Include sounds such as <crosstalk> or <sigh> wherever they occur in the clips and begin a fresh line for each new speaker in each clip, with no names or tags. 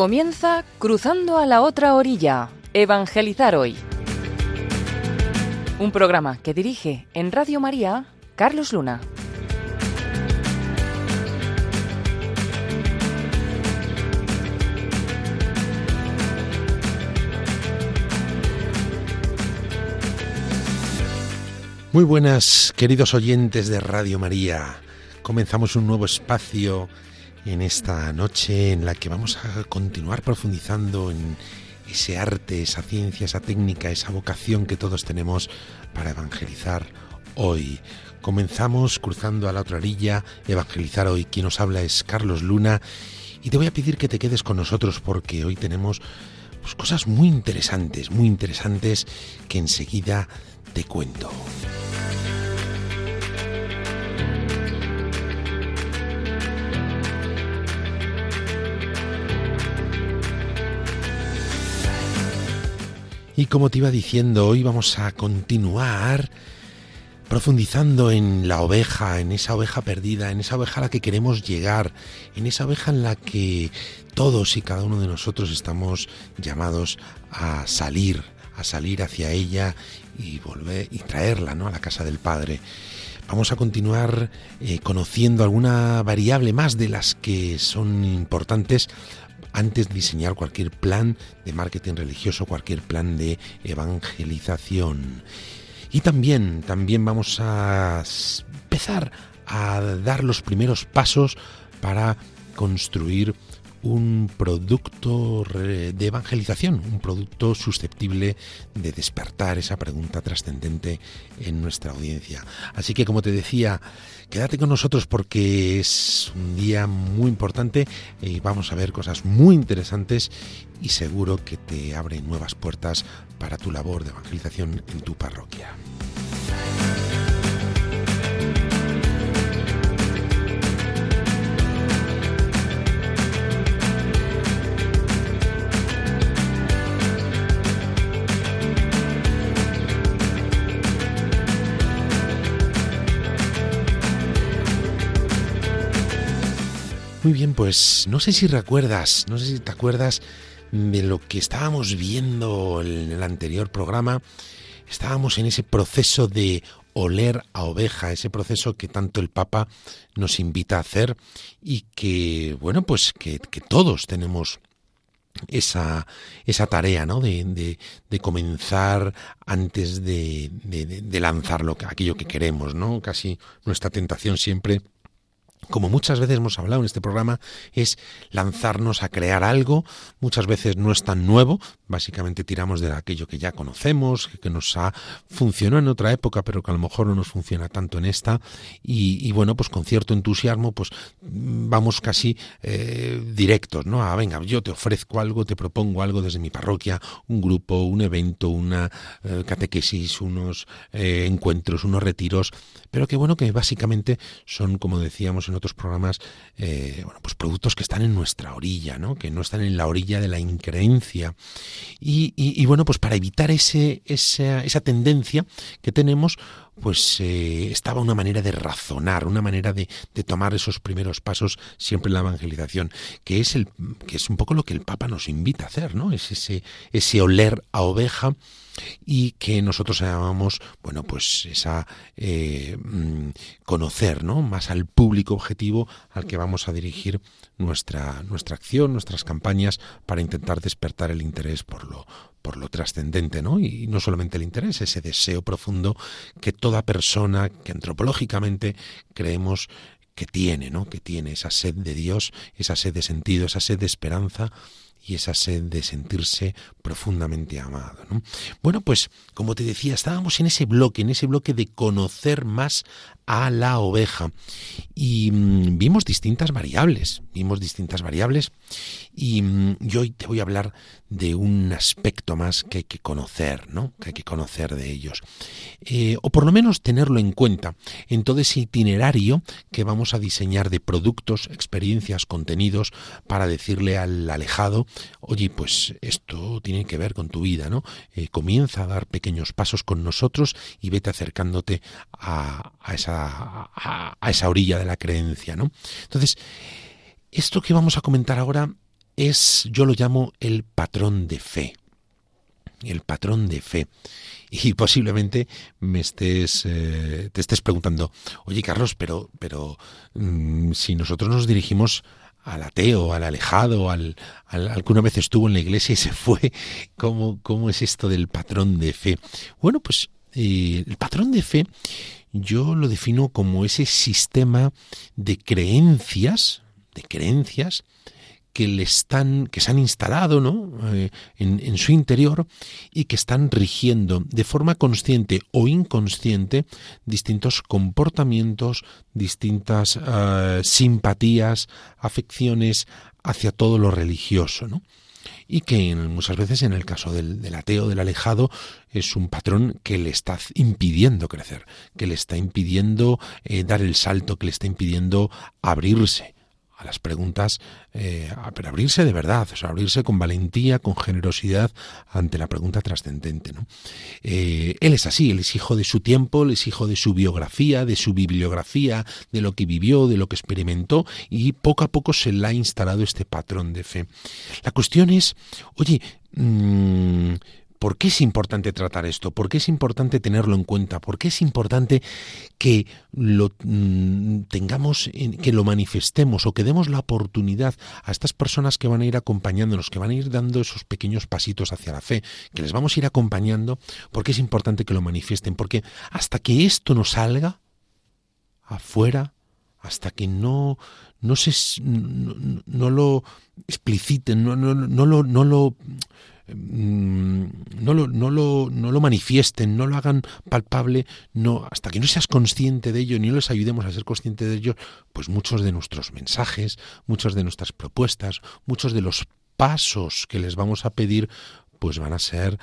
Comienza Cruzando a la otra orilla, Evangelizar hoy. Un programa que dirige en Radio María Carlos Luna.
Muy buenas, queridos oyentes de Radio María. Comenzamos un nuevo espacio en esta noche en la que vamos a continuar profundizando en ese arte, esa ciencia, esa técnica, esa vocación que todos tenemos para evangelizar hoy. Comenzamos cruzando a la otra orilla, evangelizar hoy. Quien nos habla es Carlos Luna y te voy a pedir que te quedes con nosotros porque hoy tenemos pues, cosas muy interesantes, muy interesantes que enseguida te cuento. Y como te iba diciendo, hoy vamos a continuar profundizando en la oveja, en esa oveja perdida, en esa oveja a la que queremos llegar, en esa oveja en la que todos y cada uno de nosotros estamos llamados a salir, a salir hacia ella y volver y traerla ¿no? a la casa del Padre. Vamos a continuar eh, conociendo alguna variable más de las que son importantes antes de diseñar cualquier plan de marketing religioso, cualquier plan de evangelización. Y también, también vamos a empezar a dar los primeros pasos para construir un producto de evangelización, un producto susceptible de despertar esa pregunta trascendente en nuestra audiencia. Así que, como te decía, quédate con nosotros porque es un día muy importante y vamos a ver cosas muy interesantes y seguro que te abren nuevas puertas para tu labor de evangelización en tu parroquia. Muy bien, pues no sé si recuerdas, no sé si te acuerdas de lo que estábamos viendo en el anterior programa. Estábamos en ese proceso de oler a oveja, ese proceso que tanto el Papa nos invita a hacer y que, bueno, pues que, todos tenemos esa, esa tarea, ¿no? De, de, comenzar antes de, de, de lanzar aquello que queremos, ¿no? Casi nuestra tentación siempre como muchas veces hemos hablado en este programa, es lanzarnos a crear algo, muchas veces no es tan nuevo, básicamente tiramos de aquello que ya conocemos, que nos ha funcionado en otra época, pero que a lo mejor no nos funciona tanto en esta, y, bueno, pues con cierto entusiasmo, pues vamos casi eh, directos, ¿no? A venga, yo te ofrezco algo, te propongo algo desde mi parroquia, un grupo, un evento, una eh, catequesis, unos eh, encuentros, unos retiros, pero que bueno, que básicamente son, como decíamos en otros programas, eh, bueno, pues productos que están en nuestra orilla, ¿no? que no están en la orilla de la increencia. Y, bueno, pues para evitar ese, esa, esa tendencia que tenemos, pues eh, estaba una manera de razonar, una manera de, de, tomar esos primeros pasos siempre en la evangelización, que es el, que es un poco lo que el Papa nos invita a hacer, ¿no? Es ese, ese oler a oveja y que nosotros llamamos, bueno, pues esa eh, mm, conocer, ¿no? Más al público objetivo al que vamos a dirigir nuestra, nuestra acción, nuestras campañas para intentar despertar el interés por lo, por lo trascendente, ¿no? Y no solamente el interés, ese deseo profundo que toda persona que antropológicamente creemos que tiene, ¿no? Que tiene esa sed de Dios, esa sed de sentido, esa sed de esperanza y esa sed de sentirse profundamente amado. ¿no? Bueno, pues como te decía, estábamos en ese bloque, en ese bloque de conocer más a la oveja. Y mm, vimos distintas variables, vimos distintas variables y mm, yo hoy te voy a hablar de un aspecto más que hay que conocer, ¿no? Que hay que conocer de ellos. Eh, o por lo menos tenerlo en cuenta en todo ese itinerario que vamos a diseñar de productos, experiencias, contenidos para decirle al alejado, oye, pues esto tiene que ver con tu vida, ¿no? Eh, comienza a dar pequeños pasos con nosotros y vete acercándote a, a esa a, esa orilla de la creencia, ¿no? Entonces, esto que vamos a comentar ahora es, yo lo llamo el patrón de fe. El patrón de fe. Y posiblemente me estés, eh, te estés preguntando, oye Carlos, pero, pero mm, si nosotros nos dirigimos al ateo, al alejado, al, al, vez estuvo en la iglesia y se fue, ¿cómo, cómo es esto del patrón de fe? Bueno, pues eh, el patrón de fe yo lo defino como ese sistema de creencias, de creencias que le están, que se han instalado ¿no? Eh, en, su interior y que están rigiendo de forma consciente o inconsciente distintos comportamientos, distintas eh, simpatías, afecciones hacia todo lo religioso. ¿no? y que muchas veces en el caso del, ateo, del alejado, es un patrón que le está impidiendo crecer, que le está impidiendo eh, dar el salto, que le está impidiendo abrirse a las preguntas, eh, pero abrirse de verdad, o sea, abrirse con valentía, con generosidad ante la pregunta trascendente. ¿no? Eh, él es así, él es hijo de su tiempo, él es hijo de su biografía, de su bibliografía, de lo que vivió, de lo que experimentó, y poco a poco se le ha instalado este patrón de fe. La cuestión es, oye, mmm, ¿Por qué es importante tratar esto? ¿Por qué es importante tenerlo en cuenta? ¿Por qué es importante que lo mm, tengamos, que lo manifestemos o que demos la oportunidad a estas personas que van a ir acompañándonos, que van a ir dando esos pequeños pasitos hacia la fe, que les vamos a ir acompañando? ¿Por qué es importante que lo manifiesten? Porque hasta que esto no salga afuera, hasta que no, no se no, lo expliciten, no, no, no lo, no lo no lo, no, lo, no lo manifiesten, no lo hagan palpable, no, hasta que no seas consciente de ello ni les ayudemos a ser consciente de ello, pues muchos de nuestros mensajes, muchas de nuestras propuestas, muchos de los pasos que les vamos a pedir, pues van a ser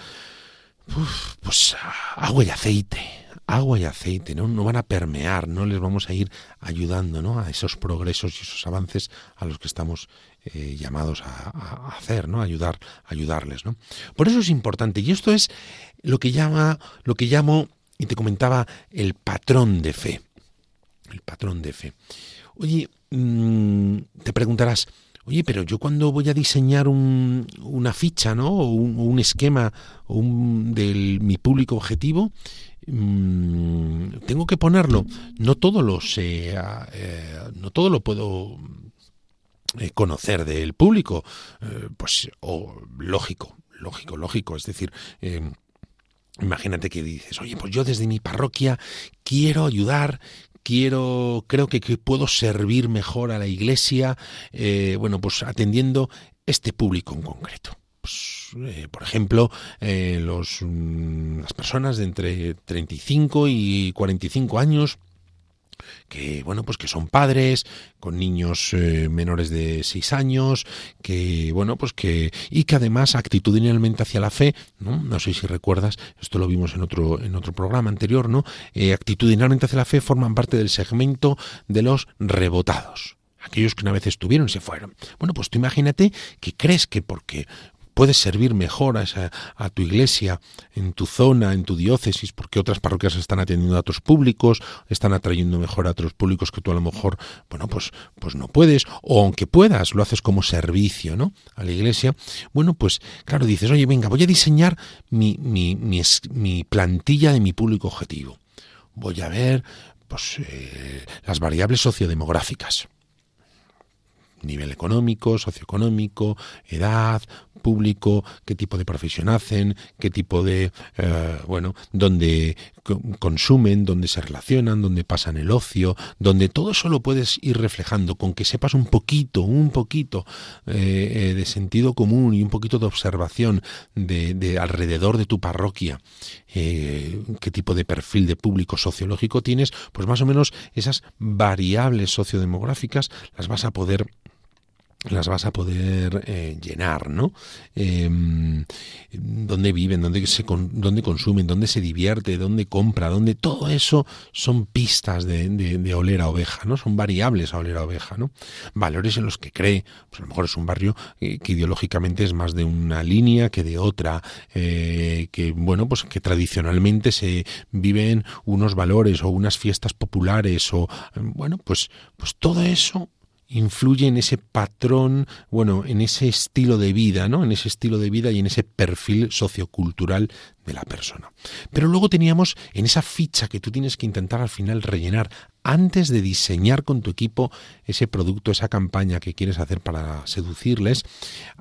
pues agua y aceite, agua y aceite, ¿no? No van a permear, no les vamos a ir ayudando, ¿no? A esos progresos y esos avances a los que estamos eh, llamados a, hacer, ¿no? ayudar, ayudarles, ¿no? Por eso es importante y esto es lo que llama, lo que llamo y te comentaba el patrón de fe, el patrón de fe. Oye, mm, te preguntarás, oye, pero yo cuando voy a diseñar un, una ficha, ¿no? O un, esquema de mi público objetivo, mm, tengo que ponerlo. No todo lo sé, eh, no todo lo puedo eh, conocer del público, eh, pues o lógico, lógico, lógico, es decir, em, imagínate que dices, oye, pues yo desde mi parroquia quiero ayudar, quiero, creo que, puedo servir mejor a la iglesia, eh, bueno, pues atendiendo este público en concreto. Pues, por ejemplo, los, mm, las personas de entre 35 y 45 años que bueno pues que son padres con niños eh, menores de seis años que bueno pues que y que además actitudinalmente hacia la fe no no sé si recuerdas esto lo vimos en otro en otro programa anterior no eh, actitudinalmente hacia la fe forman parte del segmento de los rebotados. Aquellos que una vez estuvieron se fueron. Bueno, pues tú imagínate que crees que porque puedes servir mejor a, a tu iglesia, en tu zona, en tu diócesis, porque otras parroquias están atendiendo a otros públicos, están atrayendo mejor a otros públicos que tú a lo mejor, bueno, pues, pues no puedes, o aunque puedas, lo haces como servicio, ¿no? A la iglesia. Bueno, pues claro, dices, oye, venga, voy a diseñar mi plantilla de mi público objetivo. Voy a ver, pues, eh, las variables sociodemográficas nivel económico, socioeconómico, edad, público, qué tipo de profesión hacen, qué tipo de, eh, bueno, dónde consumen, dónde se relacionan, dónde pasan el ocio, donde todo eso lo puedes ir reflejando, con que sepas un poquito, un poquito eh, eh, de sentido común y un poquito de observación de, de alrededor de tu parroquia, qué tipo de perfil de público sociológico tienes, pues más o menos esas variables sociodemográficas las vas a poder las vas a poder eh, llenar, ¿no? Em, dónde viven, dónde, se dónde consumen, dónde se divierte, dónde compra, dónde todo eso son pistas de, de, oler a oveja, ¿no? Son variables a oler a oveja, ¿no? Valores en los que cree, pues a lo mejor es un barrio eh, que ideológicamente es más de una línea que de otra, eh, que bueno, pues que tradicionalmente se viven unos valores o unas fiestas populares o bueno, pues, pues todo eso influye en ese patrón, bueno, en ese estilo de vida, ¿no? En ese estilo de vida y en ese perfil sociocultural de la persona. Pero luego teníamos en esa ficha que tú tienes que intentar al final rellenar antes de diseñar con tu equipo ese producto, esa campaña que quieres hacer para seducirles,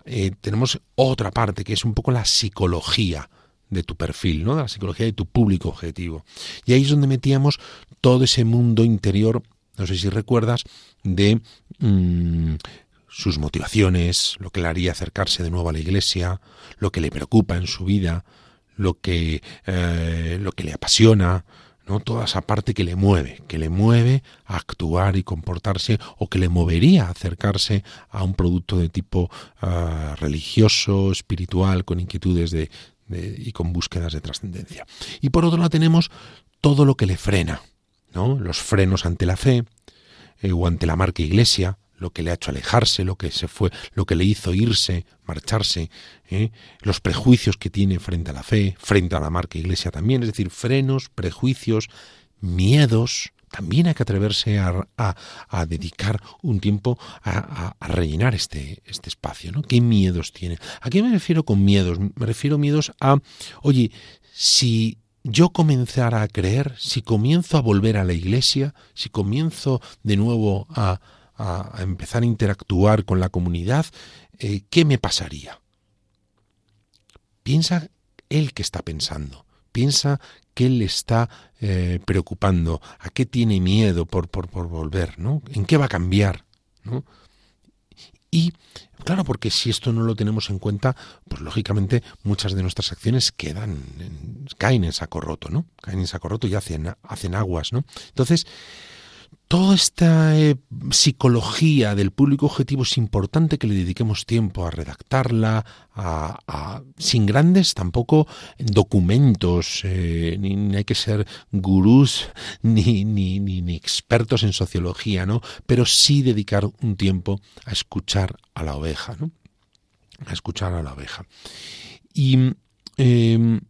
eh, tenemos otra parte que es un poco la psicología de tu perfil, ¿no? De la psicología de tu público objetivo. Y ahí es donde metíamos todo ese mundo interior, no sé si recuerdas, de mm, sus motivaciones, lo que le haría acercarse de nuevo a la iglesia, lo que le preocupa en su vida, lo que, eh, lo que le apasiona, ¿no? Toda esa parte que le mueve, que le mueve a actuar y comportarse o que le movería a acercarse a un producto de tipo ah, religioso, espiritual, con inquietudes de, y con búsquedas de trascendencia. Y por otro lado tenemos todo lo que le frena, Los frenos ante la fe eh, o ante la marca iglesia, lo que le ha hecho alejarse, lo que se fue, lo que le hizo irse, marcharse, ¿eh? los prejuicios que tiene frente a la fe, frente a la marca iglesia también, es decir, frenos, prejuicios, miedos, también hay que atreverse a, dedicar un tiempo a, rellenar este, este espacio, ¿no? ¿Qué miedos tiene? ¿A qué me refiero con miedos? Me refiero miedos a, oye, si yo comenzara a creer, si comienzo a volver a la iglesia, si comienzo de nuevo a, empezar a interactuar con la comunidad, eh, ¿qué me pasaría? Piensa él que está pensando, piensa qué le está eh, preocupando, a qué tiene miedo por, por, por, volver, ¿no? ¿En qué va a cambiar? ¿no? Y claro, porque si esto no lo tenemos en cuenta, pues lógicamente muchas de nuestras acciones quedan, caen en saco roto, ¿no? Caen en saco roto y hacen, hacen aguas, ¿no? Entonces, toda esta eh, psicología del público objetivo es importante que le dediquemos tiempo a redactarla, a, sin grandes tampoco documentos, eh, ni, hay que ser gurús <laughs> ni, ni, ni, expertos en sociología, ¿no? Pero sí dedicar un tiempo a escuchar a la oveja, ¿no? A escuchar a la oveja. Y em,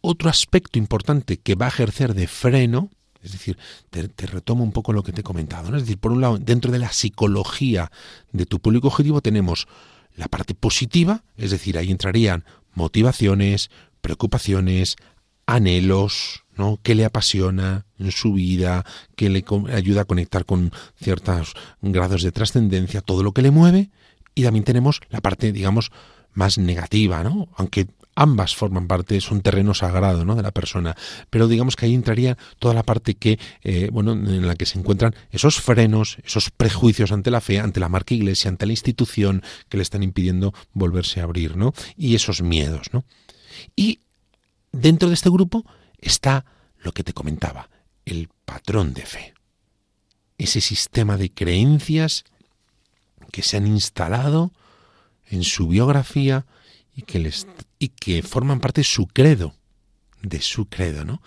otro aspecto importante que va a ejercer de freno, es decir, te, retomo un poco lo que te he comentado. Es decir, por un lado, dentro de la psicología de tu público objetivo tenemos la parte positiva, es decir, ahí entrarían motivaciones, preocupaciones, anhelos, ¿no? ¿Qué le apasiona en su vida? ¿Qué le ayuda a conectar con ciertos grados de trascendencia? Todo lo que le mueve. Y también tenemos la parte, digamos, más negativa, ¿no? Aunque ambas forman parte, es un terreno sagrado ¿no? de la persona, pero digamos que ahí entraría toda la parte que, eh, bueno, en la que se encuentran esos frenos, esos prejuicios ante la fe, ante la marca iglesia, ante la institución que le están impidiendo volverse a abrir, ¿no? Y esos miedos, ¿no? Y dentro de este grupo está lo que te comentaba, el patrón de fe. Ese sistema de creencias que se han instalado en su biografía, y que, les, y que forman parte de su credo, de su credo, ¿no?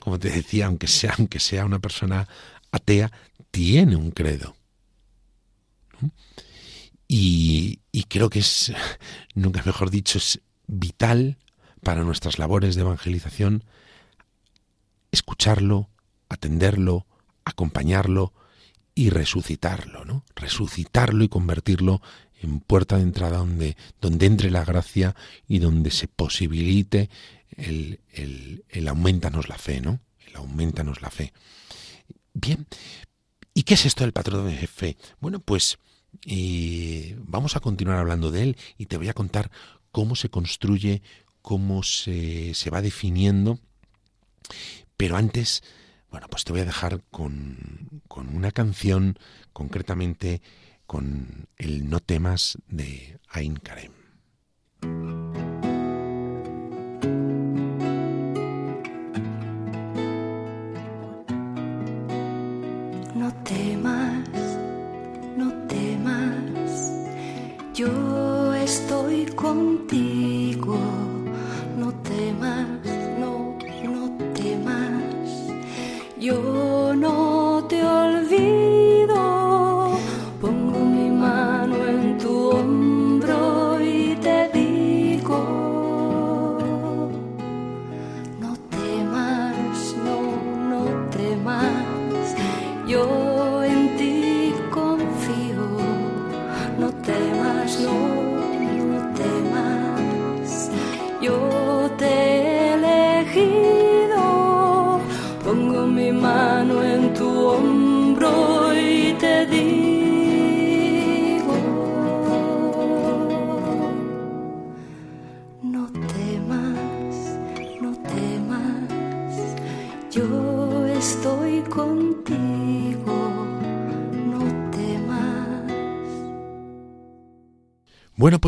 Como te decía, aunque sea, aunque sea una persona atea, tiene un credo. Y, y creo que es, <laughs> nunca mejor dicho, es vital para nuestras labores de evangelización escucharlo, atenderlo, acompañarlo y resucitarlo, ¿no? Resucitarlo y convertirlo en puerta de entrada donde, donde entre la gracia y donde se posibilite el, el, aumentanos la fe, ¿no? El aumentanos la fe. Bien, ¿y qué es esto del patrón de fe? Bueno, pues eh, vamos a continuar hablando de él y te voy a contar cómo se construye, cómo se, se va definiendo. Pero antes, bueno, pues te voy a dejar con, con una canción concretamente con el No temas de Ain Karem.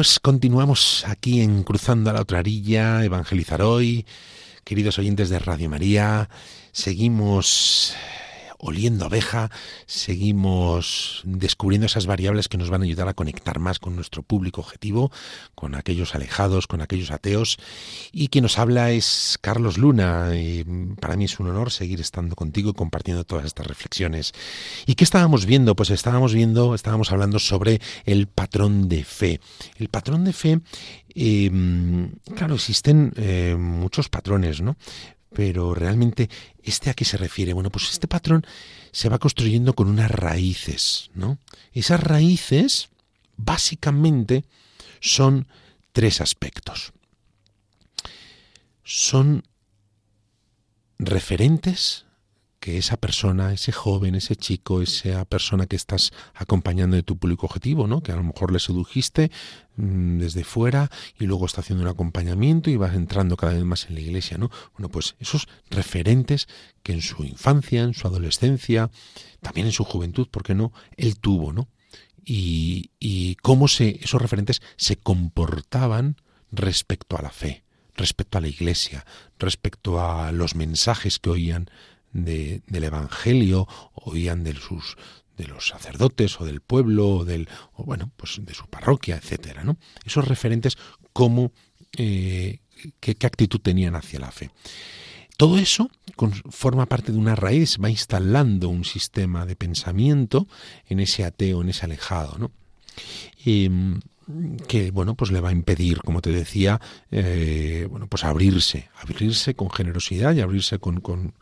Pues continuamos aquí en Cruzando a la otra orilla, Evangelizar hoy. Queridos oyentes de Radio María, seguimos oliendo abeja, seguimos descubriendo esas variables que nos van a ayudar a conectar más con nuestro público objetivo, con aquellos alejados, con aquellos ateos. Y quien nos habla es Carlos Luna. Para mí es un honor seguir estando contigo y compartiendo todas estas reflexiones. ¿Y qué estábamos viendo? Pues estábamos viendo, estábamos hablando sobre el patrón de fe. El patrón de fe em, claro, existen eh, muchos patrones, ¿no? Pero realmente, ¿este a qué se refiere? Bueno, pues este patrón se va construyendo con unas raíces, ¿no? Esas raíces, básicamente, son tres aspectos. Son referentes que esa persona, ese joven, ese chico, esa persona que estás acompañando de tu público objetivo, ¿no? Que a lo mejor le sedujiste mm, desde fuera y luego está haciendo un acompañamiento y vas entrando cada vez más en la iglesia, ¿no? Bueno, pues esos referentes que en su infancia, en su adolescencia, también en su juventud, ¿por qué no? Él tuvo, ¿no? Y, y cómo se, esos referentes se comportaban respecto a la fe, respecto a la iglesia, respecto a los mensajes que oían de, del Evangelio, oían de sus de los sacerdotes o del pueblo o del o bueno pues de su parroquia etcétera no esos referentes cómo eh, qué, actitud tenían hacia la fe todo eso forma parte de una raíz va instalando un sistema de pensamiento en ese ateo en ese alejado no em, que bueno pues le va a impedir como te decía eh, bueno pues abrirse abrirse con generosidad y abrirse con, con,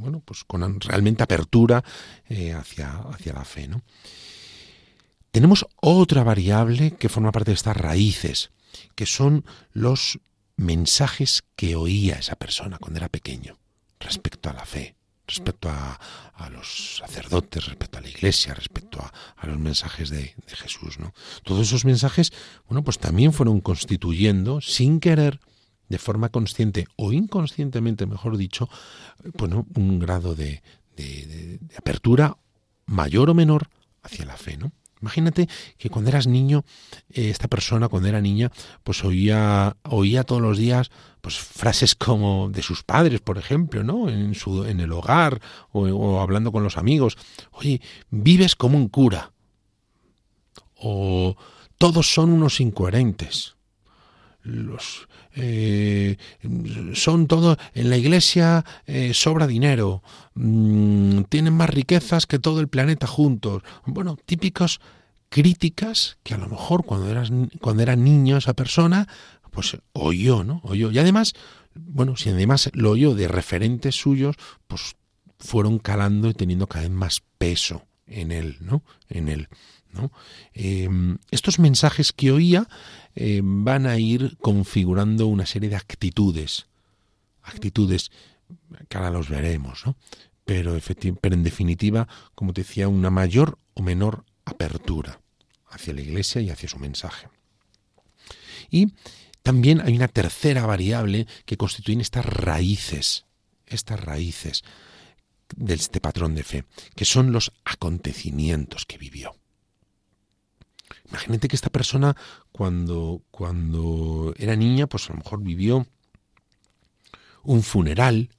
bueno pues con realmente apertura eh, hacia hacia la fe ¿no? tenemos otra variable que forma parte de estas raíces que son los mensajes que oía esa persona cuando era pequeño respecto a la fe respecto a, los sacerdotes, respecto a la iglesia, respecto a, los mensajes de, Jesús. ¿no? Todos esos mensajes, bueno, pues también fueron constituyendo, sin querer, de forma consciente o inconscientemente, mejor dicho, bueno, un grado de, de apertura mayor o menor hacia la fe, ¿no? Imagínate que cuando eras niño, eh, esta persona cuando era niña, pues oía, oía todos los días pues frases como de sus padres, por ejemplo, ¿no? En su, en el hogar o, hablando con los amigos. Oye, vives como un cura. O todos son unos incoherentes. Los eh, son todo en la iglesia eh, sobra dinero mm, tienen más riquezas que todo el planeta juntos bueno típicos críticas que a lo mejor cuando eras cuando era niño esa persona pues oyó, ¿no? Oyó. Y además, bueno, si además lo oyó de referentes suyos, pues fueron calando y teniendo cada vez más peso en él, ¿no? En él, Em, estos mensajes que oía em, van a ir configurando una serie de actitudes, actitudes que ahora los veremos. Pero, pero en definitiva, como te decía, una mayor o menor apertura hacia la Iglesia y hacia su mensaje. Y también hay una tercera variable que constituyen estas raíces, estas raíces de este patrón de fe, que son los acontecimientos que vivió. Imagínate que esta persona cuando, cuando era niña, pues a lo mejor vivió un funeral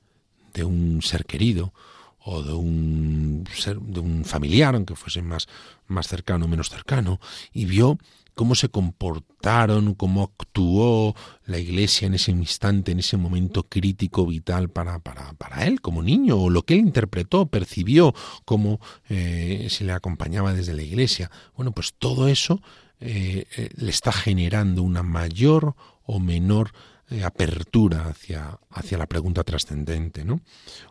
de un ser querido o de un ser, de un familiar, aunque fuese más, más cercano o menos cercano, y vio cómo se comportaron, cómo actuó la iglesia en ese instante, en ese momento crítico, vital para, para, para él como niño, o lo que él interpretó, percibió, cómo eh, se le acompañaba desde la iglesia. Bueno, pues todo eso eh, eh, le está generando una mayor o menor eh, apertura hacia, hacia la pregunta trascendente, ¿no?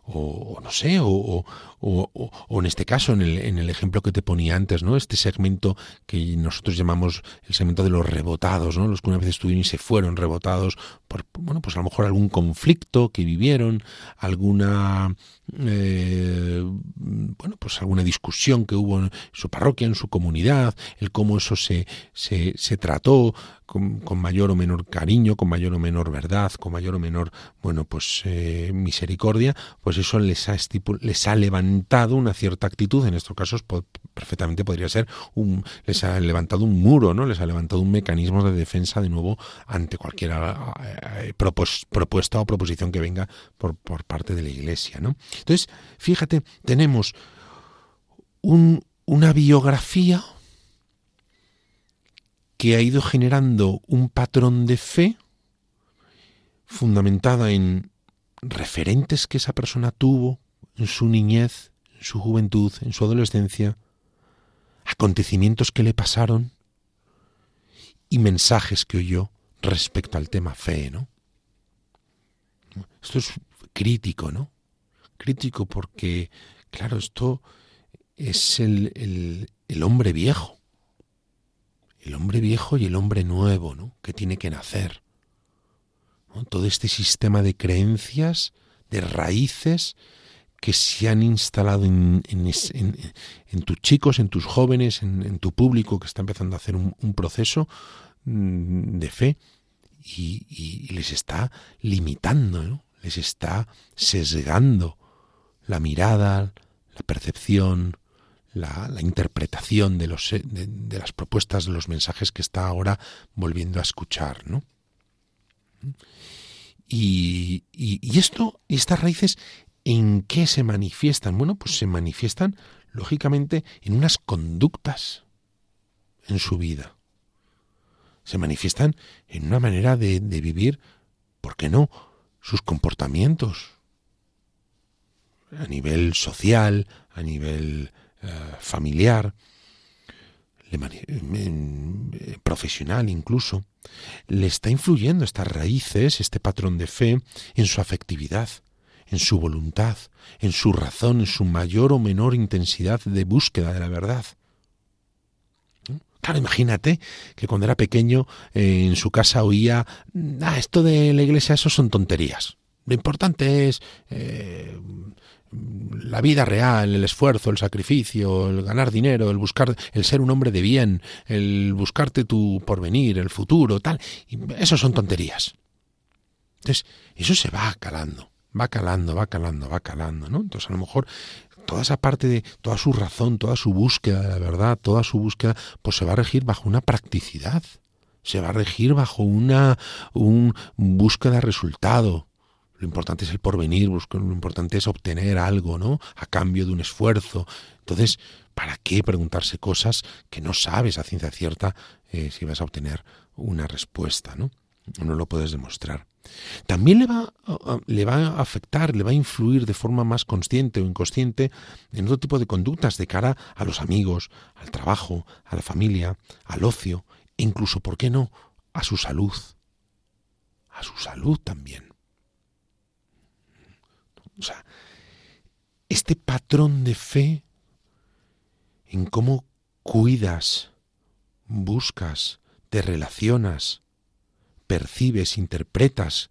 O, no sé, o, o, en este caso, en el, en el ejemplo que te ponía antes, ¿no? Este segmento que nosotros llamamos el segmento de los rebotados, ¿no? Los que una vez estuvieron y se fueron rebotados por, bueno, pues a lo mejor algún conflicto que vivieron, alguna, eh, bueno, pues alguna discusión que hubo en su parroquia, en su comunidad, el cómo eso se, se, se trató, con, mayor o menor cariño, con mayor o menor verdad, con mayor o menor, bueno, pues eh, misericordia, pues eso les ha, les ha levantado una cierta actitud, en estos casos perfectamente podría ser, un, les ha levantado un muro, ¿no? Les ha levantado un mecanismo de defensa de nuevo ante cualquier eh, propuesta o proposición que venga por, por parte de la Iglesia, ¿no? Entonces, fíjate, tenemos un, una biografía que ha ido generando un patrón de fe fundamentada en referentes que esa persona tuvo en su niñez, en su juventud, en su adolescencia, acontecimientos que le pasaron y mensajes que oyó respecto al tema fe, ¿no? Esto es crítico, ¿no? Crítico porque, claro, esto es el, el hombre viejo el hombre viejo y el hombre nuevo, ¿no? que tiene que nacer. Todo este sistema de creencias, de raíces que se han instalado en, tus chicos, en tus jóvenes, en, tu público que está empezando a hacer un, proceso mm, de fe y, les está limitando, les está sesgando la mirada, la percepción, la, interpretación de, los, de, las propuestas, de los mensajes que está ahora volviendo a escuchar, ¿no? Y, y, esto, estas raíces, ¿en qué se manifiestan? Bueno, pues se manifiestan, lógicamente, en unas conductas en su vida. Se manifiestan en una manera de, de vivir, ¿por qué no? Sus comportamientos. A nivel social, a nivel eh, familiar, profesional incluso, le está influyendo estas raíces, este patrón de fe, en su afectividad, en su voluntad, en su razón, en su mayor o menor intensidad de búsqueda de la verdad. Claro, imagínate que cuando era pequeño eh, en su casa oía, ah, esto de la iglesia, eso son tonterías. Lo importante es eh, la vida real, el esfuerzo, el sacrificio, el ganar dinero, el buscar, el ser un hombre de bien, el buscarte tu porvenir, el futuro, tal, eso son tonterías. Entonces, eso se va calando, va calando, va calando, va calando, ¿no? Entonces, a lo mejor toda esa parte de toda su razón, toda su búsqueda de la verdad, toda su búsqueda, pues se va a regir bajo una practicidad, se va a regir bajo una un búsqueda de resultado, lo importante es el porvenir, lo importante es obtener algo, ¿no? A cambio de un esfuerzo. Entonces, ¿para qué preguntarse cosas que no sabes a ciencia cierta eh, si vas a obtener una respuesta, ¿no? No lo puedes demostrar. También le va, le va a afectar, le va a influir de forma más consciente o inconsciente en otro tipo de conductas de cara a los amigos, al trabajo, a la familia, al ocio, e incluso, ¿por qué no?, a su salud. A su salud también. O sea, este patrón de fe en cómo cuidas, buscas, te relacionas, percibes, interpretas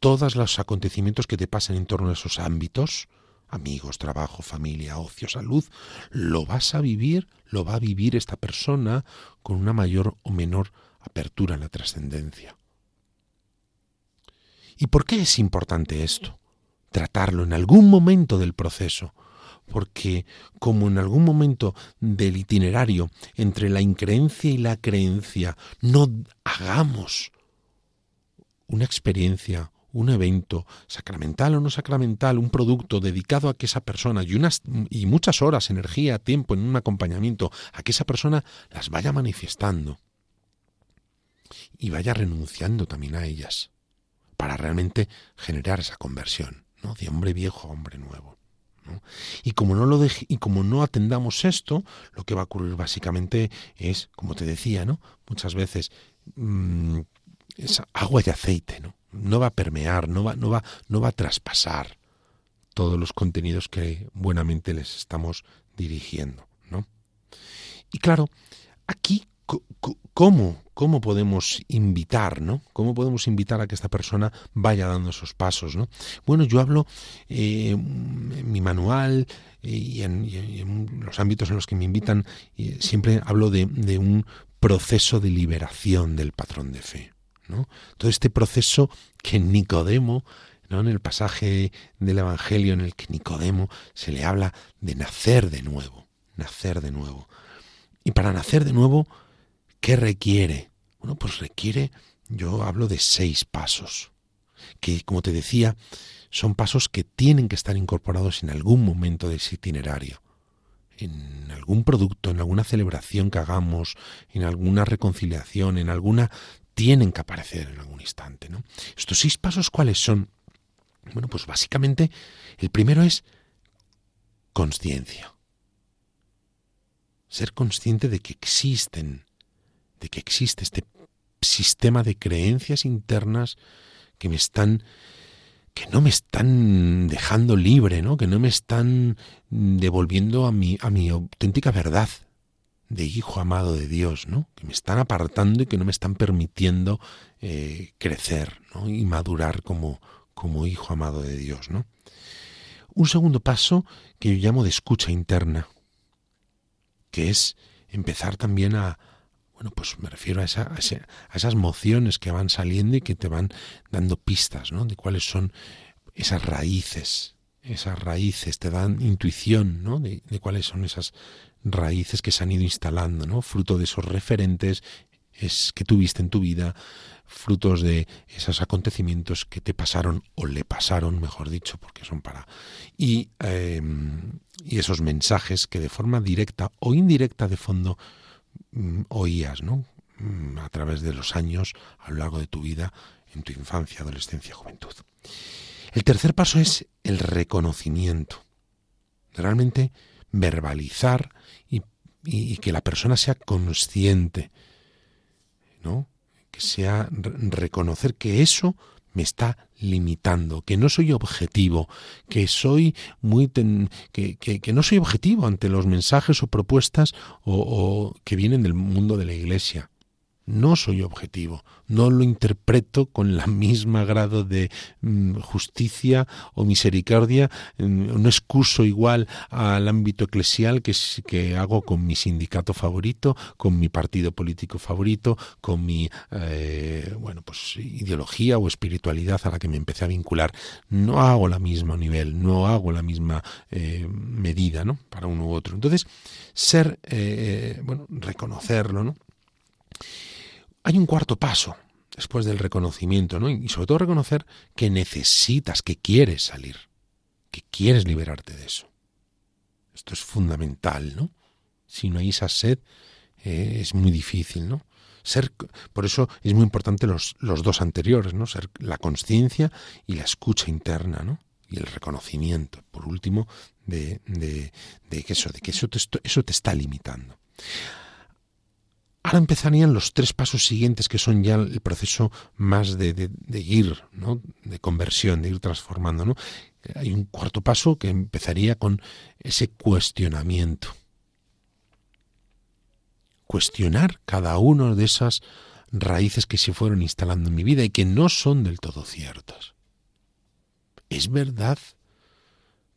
todos los acontecimientos que te pasan en torno a esos ámbitos, amigos, trabajo, familia, ocio, salud, lo vas a vivir, lo va a vivir esta persona con una mayor o menor apertura en la trascendencia. ¿Y por qué es importante esto? Tratarlo en algún momento del proceso, porque como en algún momento del itinerario entre la increencia y la creencia no hagamos una experiencia, un evento, sacramental o no sacramental, un producto dedicado a que esa persona y, unas, y muchas horas, energía, tiempo en un acompañamiento, a que esa persona las vaya manifestando y vaya renunciando también a ellas para realmente generar esa conversión de hombre viejo a hombre nuevo. Y como no lo y como no atendamos esto, lo que va a ocurrir básicamente es, como te decía, ¿no? Muchas veces mm, agua y aceite, ¿no? No va a permear, no va, no va, no va a traspasar todos los contenidos que buenamente les estamos dirigiendo, ¿no? Y claro, aquí ¿cómo, cómo podemos invitar, ¿no? ¿Cómo podemos invitar a que esta persona vaya dando esos pasos, ¿no? Bueno, yo hablo eh, en mi manual y en, los ámbitos en los que me invitan, siempre hablo de, un proceso de liberación del patrón de fe. ¿no? Todo este proceso que Nicodemo, ¿no? en el pasaje del Evangelio en el que Nicodemo se le habla de nacer de nuevo, nacer de nuevo. Y para nacer de nuevo, ¿qué requiere? Bueno, pues requiere, yo hablo de seis pasos, que como te decía, son pasos que tienen que estar incorporados en algún momento de ese itinerario en algún producto, en alguna celebración que hagamos, en alguna reconciliación, en alguna tienen que aparecer en algún instante, ¿no? Estos seis pasos cuáles son? Bueno, pues básicamente el primero es conciencia. Ser consciente de que existen, de que existe este sistema de creencias internas que me están que no me están dejando libre, ¿no? Que no me están devolviendo a mi, a mi auténtica verdad de hijo amado de Dios, ¿no? Que me están apartando y que no me están permitiendo eh, crecer, ¿no? Y madurar como, como hijo amado de Dios, ¿no? Un segundo paso que yo llamo de escucha interna, que es empezar también a, bueno, pues me refiero a, esa, a, esas mociones que van saliendo y que te van dando pistas, ¿no? De cuáles son esas raíces, esas raíces, te dan intuición, ¿no? De, de, cuáles son esas raíces que se han ido instalando, ¿no? Fruto de esos referentes es que tuviste en tu vida, frutos de esos acontecimientos que te pasaron o le pasaron, mejor dicho, porque son para y, eh, y esos mensajes que de forma directa o indirecta de fondo oías, ¿no? Mm, a través de los años, a lo largo de tu vida, en tu infancia, adolescencia, juventud. El tercer paso es el reconocimiento. Realmente verbalizar y, y que la persona sea consciente, ¿no? Que sea reconocer que eso me está limitando, que no soy objetivo, que soy muy que, que, no soy objetivo ante los mensajes o propuestas o que vienen del mundo de la iglesia no soy objetivo, no lo interpreto con la misma grado de mm, justicia o misericordia, mm, no excuso igual al ámbito eclesial que, hago con mi sindicato favorito, con mi partido político favorito, con mi eh, bueno pues ideología o espiritualidad a la que me empecé a vincular. No hago la misma nivel, no hago la misma eh, medida, ¿no? Para uno u otro. Entonces, ser, eh, bueno, reconocerlo, ¿no? Hay un cuarto paso después del reconocimiento, ¿no? Y sobre todo reconocer que necesitas, que quieres salir, que quieres liberarte de eso. Esto es fundamental, ¿no? Si no hay esa sed, eh, es muy difícil, ¿no? Ser, por eso es muy importante los, los dos anteriores, ¿no? Ser la conciencia y la escucha interna, ¿no? Y el reconocimiento, por último, de, de, de que eso, de que eso te, eso te está limitando. Ahora empezarían los tres pasos siguientes, que son ya el proceso más de, ir, de conversión, de ir transformando. Hay un cuarto paso que empezaría con ese cuestionamiento. Cuestionar cada una de esas raíces que se fueron instalando en mi vida y que no son del todo ciertas. ¿Es verdad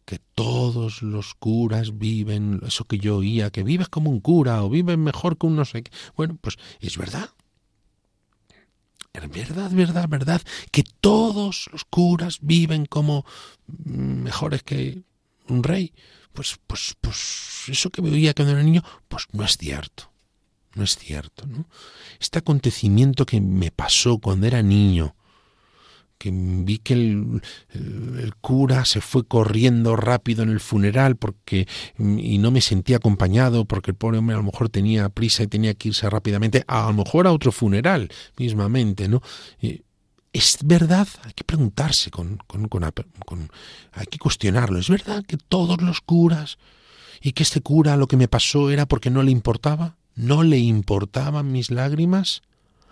que todos los curas viven, eso que yo oía, que vives como un cura o viven mejor que un no sé qué. Bueno, pues es verdad. Es verdad, verdad, verdad, que todos los curas viven como mejores que un rey. Pues, pues, pues, eso que me oía cuando era niño, pues no es cierto. No es cierto, ¿no? Este acontecimiento que me pasó cuando era niño, que vi que el, cura se fue corriendo rápido en el funeral porque y no me sentía acompañado porque el pobre hombre a lo mejor tenía prisa y tenía que irse rápidamente a, lo mejor a otro funeral mismamente no es verdad hay que preguntarse con, con hay que cuestionarlo. Es verdad que todos los curas y que este cura lo que me pasó era porque no le importaba no le importaban mis lágrimas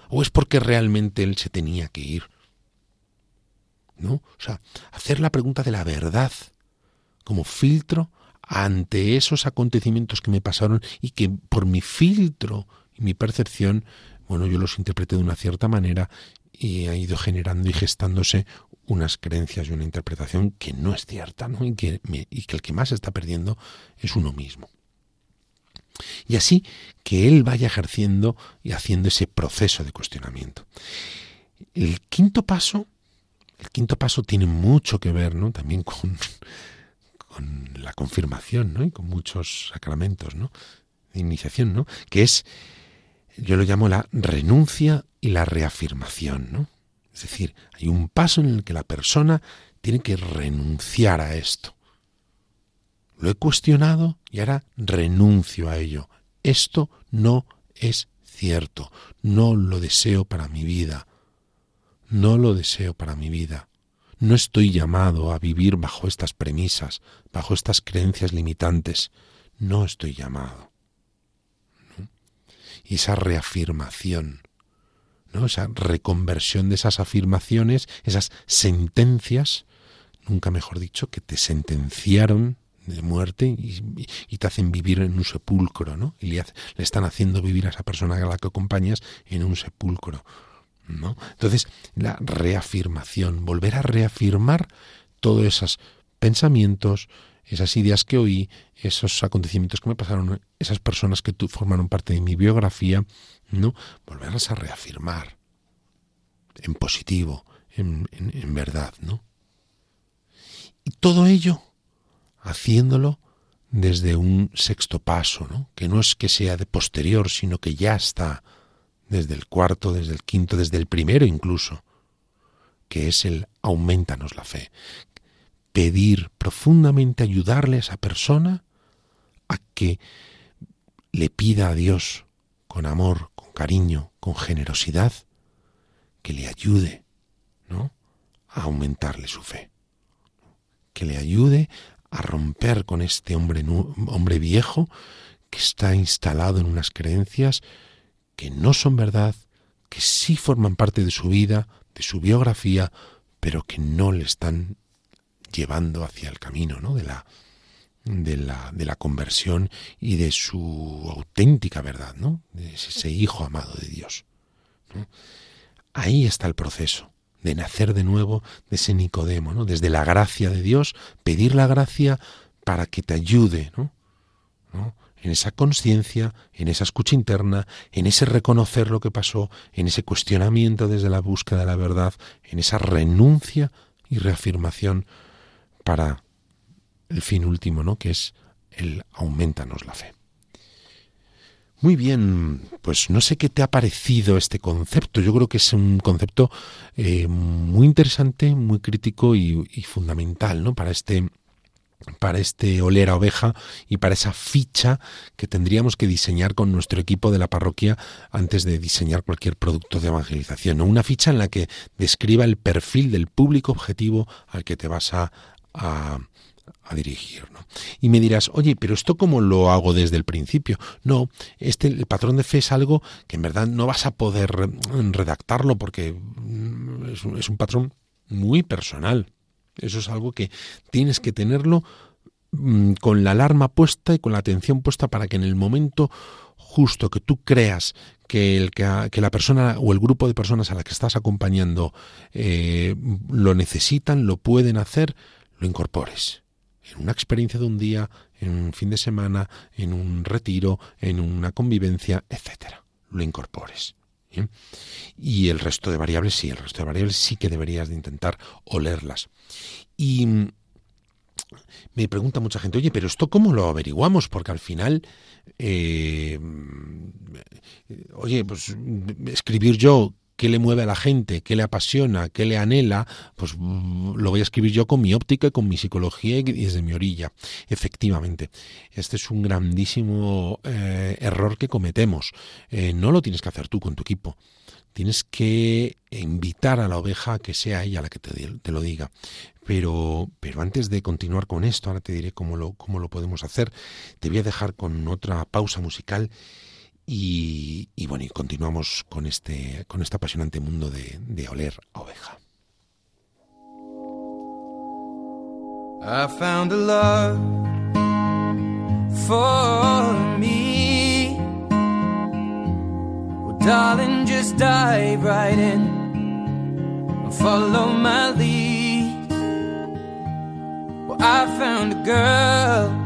o es porque realmente él se tenía que ir ¿no? O sea, hacer la pregunta de la verdad como filtro ante esos acontecimientos que me pasaron y que por mi filtro y mi percepción, bueno, yo los interpreté de una cierta manera y ha ido generando y gestándose unas creencias y una interpretación que no es cierta, ¿no? Y que, y que el que más está perdiendo es uno mismo. Y así que él vaya ejerciendo y haciendo ese proceso de cuestionamiento. El quinto paso, el quinto paso tiene mucho que ver, ¿no? También <laughs> con, la confirmación, ¿no? Y con muchos sacramentos, ¿no? De iniciación, ¿no? Que es, yo lo llamo la renuncia y la reafirmación, ¿no? Es decir, hay un paso en el que la persona tiene que renunciar a esto. Lo he cuestionado y ahora renuncio a ello. Esto no es cierto. No lo deseo para mi vida. No lo deseo para mi vida. No estoy llamado a vivir bajo estas premisas, bajo estas creencias limitantes. No estoy llamado. Y esa reafirmación esa reconversión de esas afirmaciones, esas sentencias, nunca mejor dicho, que te sentenciaron de muerte y, te hacen vivir en un sepulcro, ¿no? Y le, están haciendo vivir a esa persona a la que acompañas en un sepulcro, Entonces, la reafirmación, volver a reafirmar todos esos pensamientos, esas ideas que oí, esos acontecimientos que me pasaron, esas personas que formaron parte de mi biografía, ¿no? Volverlas a reafirmar en positivo, en, en verdad, ¿no? Y todo ello haciéndolo desde un sexto paso, ¿no? que no es que sea de posterior, sino que ya está desde el cuarto, desde el quinto, desde el primero incluso, que es el aumentanos la fe. Pedir profundamente ayudarle a esa persona a que le pida a Dios con amor, cariño, con generosidad, que le ayude, ¿no? a aumentarle su fe, que le ayude a romper con este hombre, hombre viejo que está instalado en unas creencias que no son verdad, que sí forman parte de su vida, de su biografía, pero que no le están llevando hacia el camino ¿no? de la de la, de la conversión y de su auténtica verdad, ¿no? De ese hijo amado de Dios. Ahí está el proceso de nacer de nuevo de ese Nicodemo, ¿no? Desde la gracia de Dios, pedir la gracia para que te ayude, ¿no? En esa conciencia, en esa escucha interna, en ese reconocer lo que pasó, en ese cuestionamiento desde la búsqueda de la verdad, en esa renuncia y reafirmación para el fin último, ¿no? Que es el aumentanos la fe. Muy bien, pues no sé qué te ha parecido este concepto. Yo creo que es un concepto eh, muy interesante, muy crítico y, y, fundamental, ¿no? Para este para este oler a oveja y para esa ficha que tendríamos que diseñar con nuestro equipo de la parroquia antes de diseñar cualquier producto de evangelización. Una ficha en la que describa el perfil del público objetivo al que te vas a, dirigir. Y me dirás, oye, pero esto cómo lo hago desde el principio? No, este, el patrón de fe es algo que en verdad no vas a poder redactarlo porque mm, es un patrón muy personal. Eso es algo que tienes que tenerlo mm, con la alarma puesta y con la atención puesta para que en el momento justo que tú creas que, el, que, la persona o el grupo de personas a la que estás acompañando eh, lo necesitan, lo pueden hacer, lo incorpores en una experiencia de un día, en un fin de semana, en un retiro, en una convivencia, etcétera. Lo incorpores. Y el resto de variables, sí, el resto de variables sí que deberías de intentar olerlas. Y me pregunta mucha gente, oye, pero esto cómo lo averiguamos? Porque al final, eh, oye, pues escribir yo qué le mueve a la gente, qué le apasiona, qué le anhela, pues mm, lo voy a escribir yo con mi óptica y con mi psicología y desde mi orilla. Efectivamente, este es un grandísimo eh, error que cometemos. Eh, no lo tienes que hacer tú con tu equipo. Tienes que invitar a la oveja a que sea ella la que te, te lo diga. Pero, pero antes de continuar con esto, ahora te diré cómo lo, cómo lo podemos hacer. Te voy a dejar con otra pausa musical y, y, bueno, y continuamos con este, con este apasionante mundo de, de oler a oveja.
I found a love for me. Well, darling, just dive right in. Follow my lead. Well, I found a girl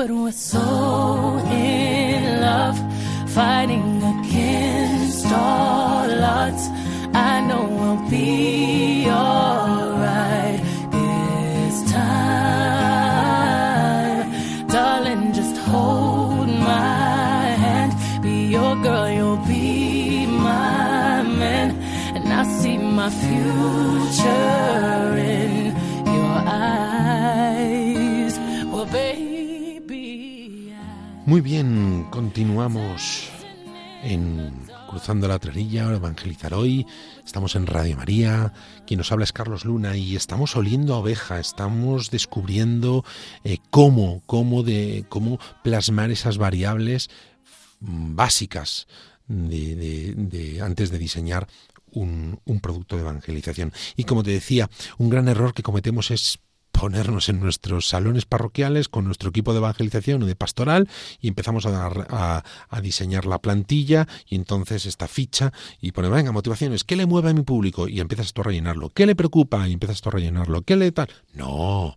para um Cruzando la Trerilla, Evangelizar Hoy. Estamos en Radio María. Quien nos habla es Carlos Luna y estamos oliendo a oveja. Estamos descubriendo eh, cómo, cómo, de, cómo plasmar esas variables básicas de, de- de- antes de diseñar un producto de evangelización. Y como te decía, un gran error que cometemos es ponernos en nuestros salones parroquiales con nuestro equipo de evangelización o de pastoral y empezamos a, dar- a, a diseñar la plantilla y entonces esta ficha y pone, venga, motivaciones, ¿qué le mueve a mi público? Y empiezas tú a rellenarlo. ¿Qué le preocupa? Y empiezas tú a rellenarlo. ¿Qué le tal? No,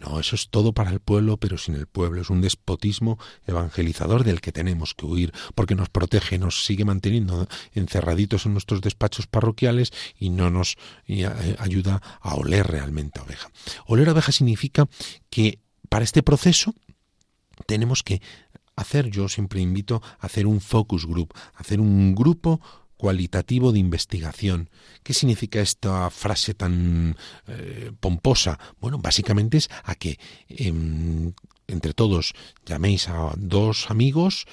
no, eso es todo para el pueblo, pero sin el pueblo. Es un despotismo evangelizador del que tenemos que huir, porque nos protege, nos sigue manteniendo encerraditos en nuestros despachos parroquiales y no nos eh, ayuda a oler realmente a oveja. Oler a oveja significa que para este proceso tenemos que hacer, yo siempre invito a hacer un focus group, hacer un grupo cualitativo de investigación. ¿Qué significa esta frase tan eh, pomposa? Bueno, básicamente es a que em, entre todos llaméis a dos amigos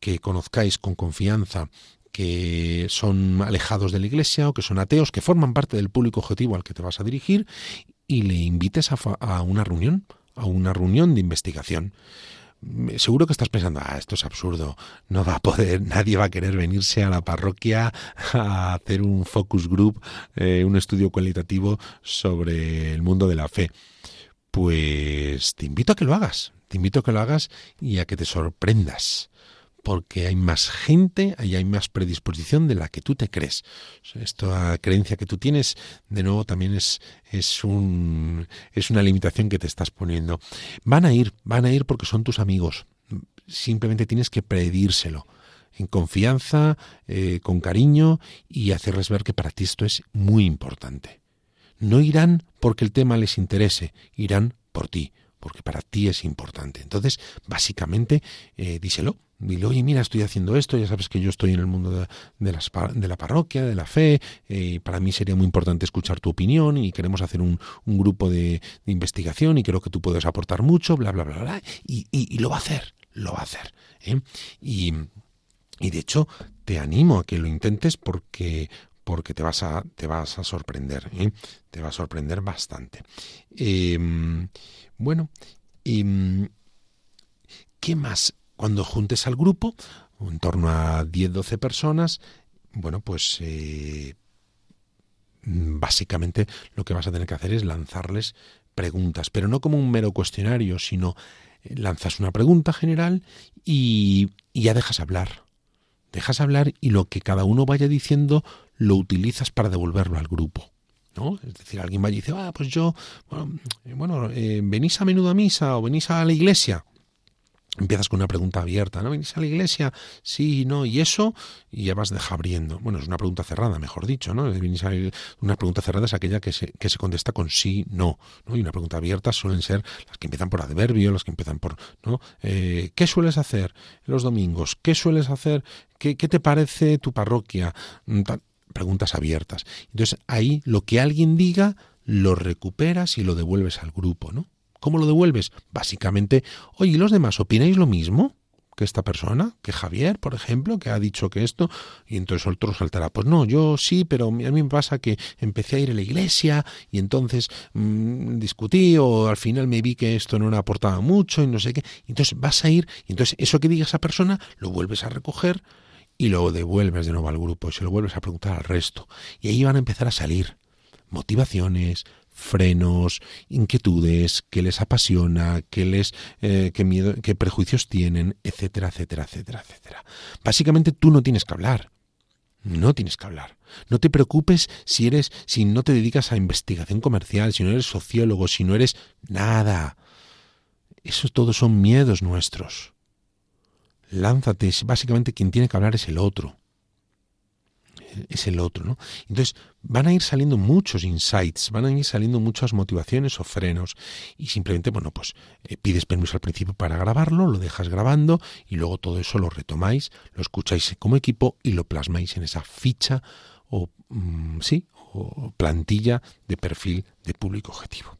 que conozcáis con confianza que son alejados de la iglesia o que son ateos, que forman parte del público objetivo al que te vas a dirigir y le invites a, a una reunión, a una reunión de investigación. Mm, Seguro que estás pensando, ah, esto es absurdo, no va a poder, <laughs> nadie va a querer venirse a la parroquia a hacer un focus group, eh, un estudio cualitativo sobre el mundo de la fe. Pues te invito a que lo hagas, te invito a que lo hagas y a que te sorprendas, porque hay más gente y hay más predisposición de la que tú te crees. Esta creencia que tú tienes, de nuevo, también es, es, un, es una limitación que te estás poniendo. Van a ir, van a ir porque son tus amigos. Simplemente tienes que pedírselo en confianza, eh, con cariño y hacerles ver que para ti esto es muy importante. No irán porque el tema les interese, irán por ti, porque para ti es importante. Entonces, básicamente, eh, díselo. Dile, oye, mira, estoy haciendo esto, ya sabes que yo estoy en el mundo de, la parroquia, de la fe, eh, para mí sería muy importante escuchar tu opinión y queremos hacer un, grupo de, investigación y creo que tú puedes aportar mucho, bla, bla, bla, bla, y lo va a hacer, lo va a hacer. ¿eh? Y, y de hecho, te animo a que lo intentes porque, porque te vas a, te vas a sorprender, ¿eh? te va a sorprender bastante. Em, bueno, em, ¿qué más? Cuando juntes al grupo, en torno a 10-12 personas, bueno, pues eh, básicamente lo que vas a tener que hacer es lanzarles preguntas, pero no como un mero cuestionario, sino eh, lanzas una pregunta general y, y ya dejas hablar. Dejas hablar y lo que cada uno vaya diciendo lo utilizas para devolverlo al grupo. ¿no? Es decir, alguien va y dice, ah, pues yo, bueno, eh, venís a menudo a misa o venís a la iglesia empiezas con una pregunta abierta, ¿no? ¿Venís a la iglesia? Sí, no, y eso, y ya vas deja abriendo. Bueno, es una pregunta cerrada, mejor dicho, ¿no? Una pregunta cerrada es aquella que se, que se contesta con sí, no, ¿no? Y una pregunta abierta suelen ser las que empiezan por adverbio, las que empiezan por, ¿no? Eh, ¿Qué sueles hacer los domingos? ¿Qué sueles hacer? ¿Qué, qué te parece tu parroquia? Mm, preguntas abiertas. Entonces, ahí lo que alguien diga, lo recuperas y lo devuelves al grupo, ¿no? ¿Cómo lo devuelves? Básicamente, oye, ¿y los demás opináis lo mismo? que esta persona, que Javier, por ejemplo, que ha dicho que esto, y entonces otro saltará, pues no, yo sí, pero a mí me pasa que empecé a ir a la iglesia y entonces mmm, discutí o al final me vi que esto no me aportaba mucho y no sé qué, entonces vas a ir y entonces eso que diga esa persona lo vuelves a recoger y lo devuelves de nuevo al grupo y se lo vuelves a preguntar al resto y ahí van a empezar a salir motivaciones, frenos, inquietudes, qué les apasiona, qué les, eh, qué miedo, qué prejuicios tienen, etcétera, etcétera, etcétera, etcétera. Básicamente tú no tienes que hablar. No tienes que hablar. No te preocupes si eres, si no te dedicas a investigación comercial, si no eres sociólogo, si no eres nada. Esos todos son miedos nuestros. Lánzate, básicamente quien tiene que hablar es el otro es el otro, ¿no? Entonces van a ir saliendo muchos insights, van a ir saliendo muchas motivaciones o frenos y simplemente, bueno, pues eh, pides permiso al principio para grabarlo, lo dejas grabando y luego todo eso lo retomáis, lo escucháis como equipo y lo plasmáis en esa ficha o mm, sí, o plantilla de perfil de público objetivo.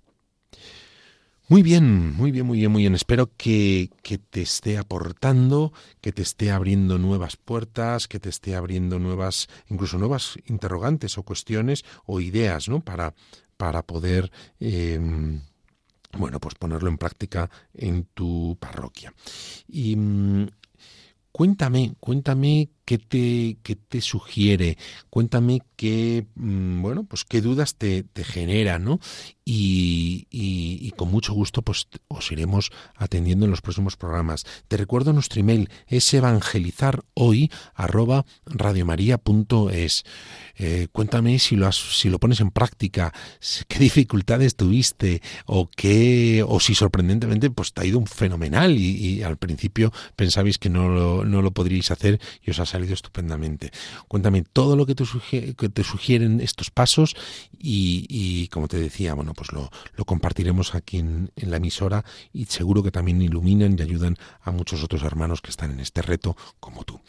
Muy bien, muy bien, muy bien, muy bien. Espero que, que, te esté aportando, que te esté abriendo nuevas puertas, que te esté abriendo nuevas, incluso nuevas interrogantes o cuestiones o ideas, ¿no? Para, para poder, eh, bueno, pues ponerlo en práctica en tu parroquia. Y mm, cuéntame, cuéntame qué te, qué te sugiere, cuéntame qué, mm, bueno, pues qué dudas te, te genera, ¿no? y, y, con mucho gusto pues os iremos atendiendo en los próximos programas. Te recuerdo nuestro email es evangelizarhoy arroba radiomaria.es. Eh, cuéntame si lo, si lo pones en práctica, qué dificultades tuviste o qué o si sorprendentemente pues te ha ido un fenomenal y, al principio pensabais que no lo, no lo podríais hacer y os ha salido estupendamente. Cuéntame todo lo que te, te sugieren estos pasos y, como te decía, bueno, pues lo, compartiremos aquí en, la emisora y seguro que también iluminan y ayudan a muchos otros hermanos que están en este reto como tú.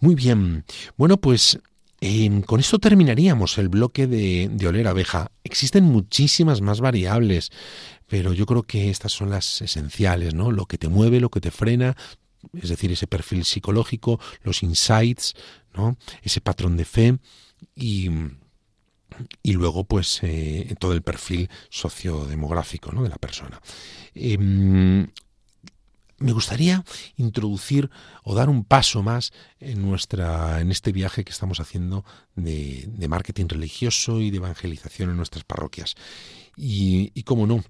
Muy bien, bueno pues em, con esto terminaríamos el bloque de, de oler abeja. Existen muchísimas más variables, pero yo creo que estas son las esenciales, ¿no? Lo que te mueve, lo que te frena, es decir, ese perfil psicológico, los insights, ¿no? Ese patrón de fe y y luego pues eh, todo el perfil sociodemográfico ¿no? de la persona. Em, me gustaría introducir o dar un paso más en nuestra en este viaje que estamos haciendo de, marketing religioso y de evangelización en nuestras parroquias y, y cómo no